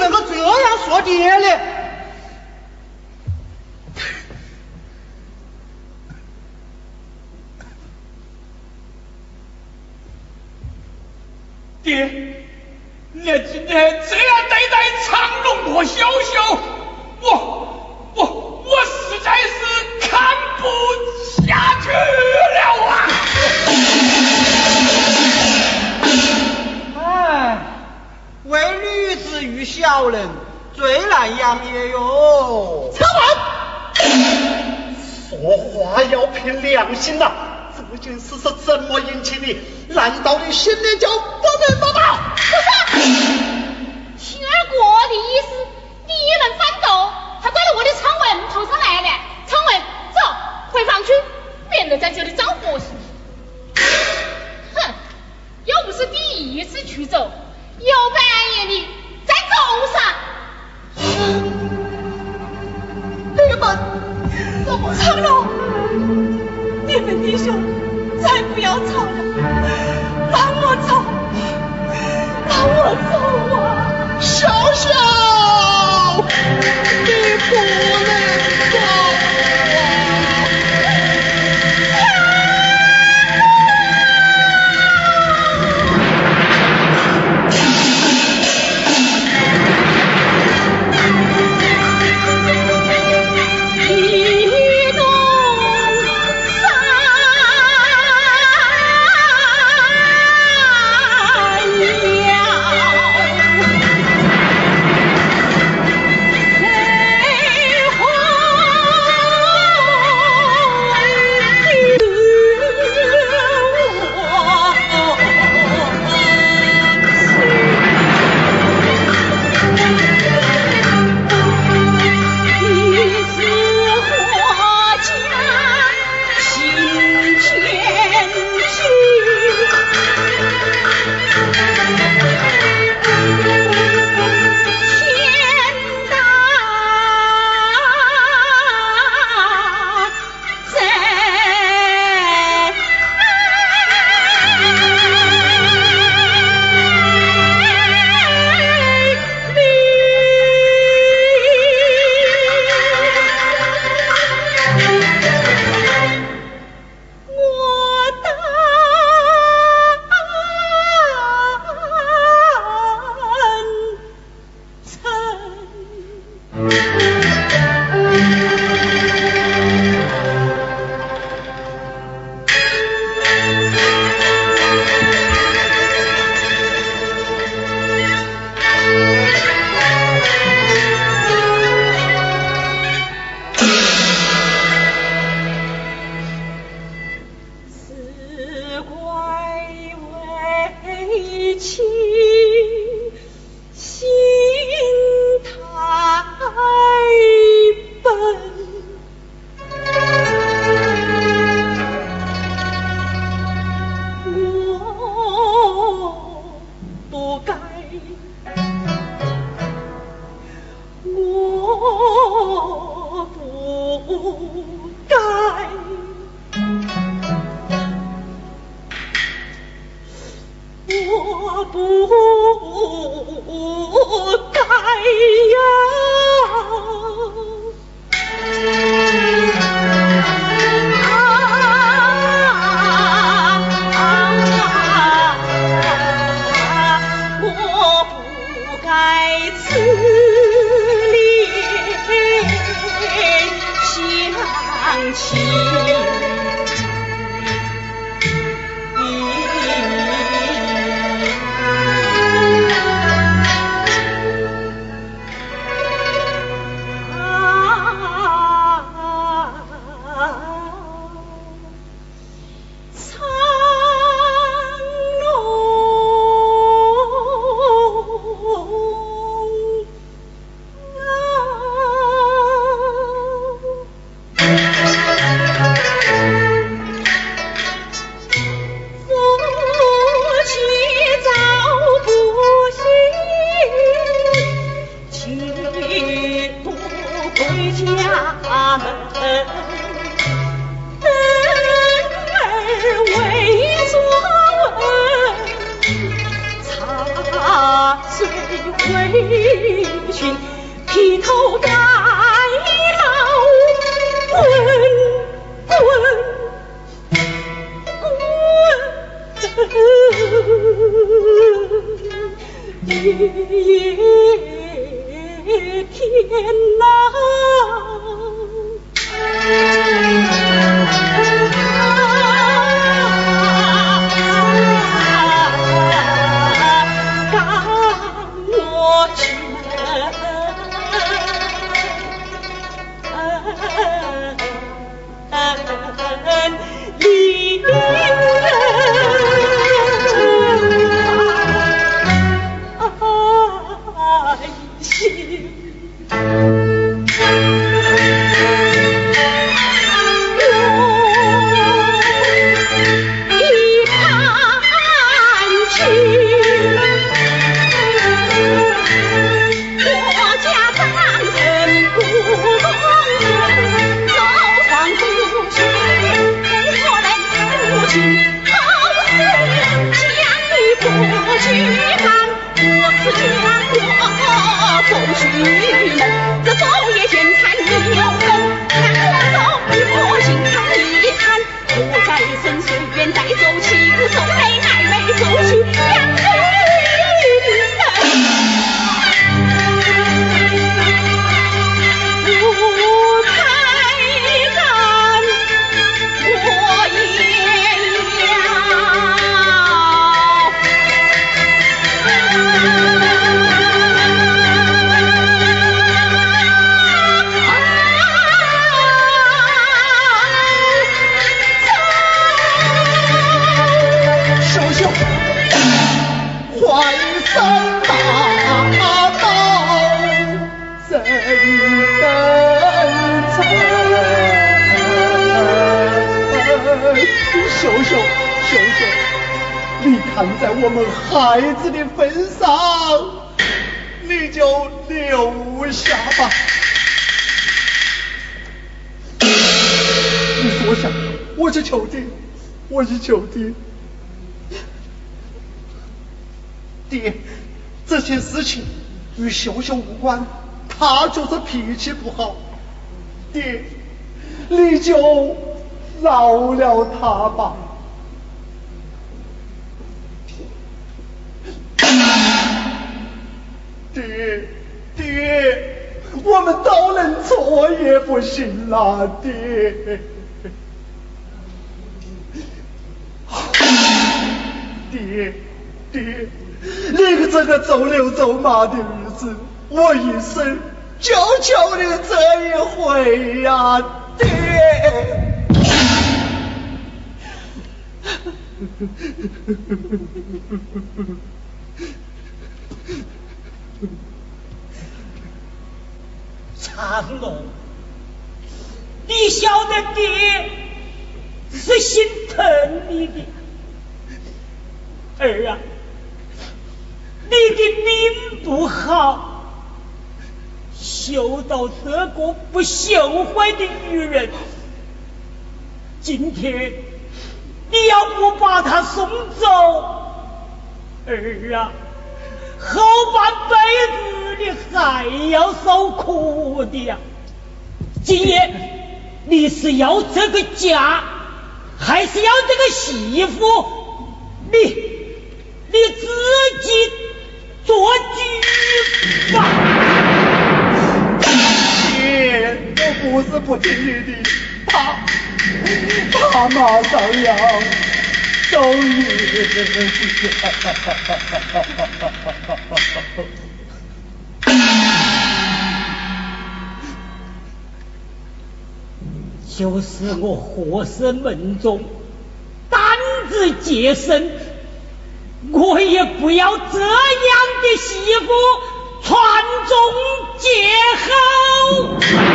能够这样说爹呢？爹，你今天这说话要凭良心呐！这件事是怎么引起的？难道你心里就不明白吗？不是，听二哥的意思，你一人反斗，还怪到我的昌文头上来了。昌文，走回房去，免得在这里招祸事。哼，又不是第一次去走，有半夜的不该呀。啊我不该痴恋乡情一群劈头盖脑滚滚滚一夜天呐 and 现在走起，不送你，还没走起。看在我们孩子的份上，你就留下吧。你坐下，我去求爹，我去求爹。爹，这件事情与秀秀无关，她就是脾气不好，爹，你就饶了她吧。爹，爹，我们都能错也不行啦，爹。爹，爹，你个这个走牛走马的日子，我一生就求你这一回呀，爹。长龙，你晓得爹是心疼你的。儿啊，你的命不好，修到这个不绣坏的女人。今天你要不把她送走，儿啊，后半辈子你还要受苦的呀。今夜你是要这个家，还是要这个媳妇？你。你自己做主吧。爹，我不是不听你的，他他马上要走你。就是我活生门中胆子结深。我也不要这样的媳妇传宗接后。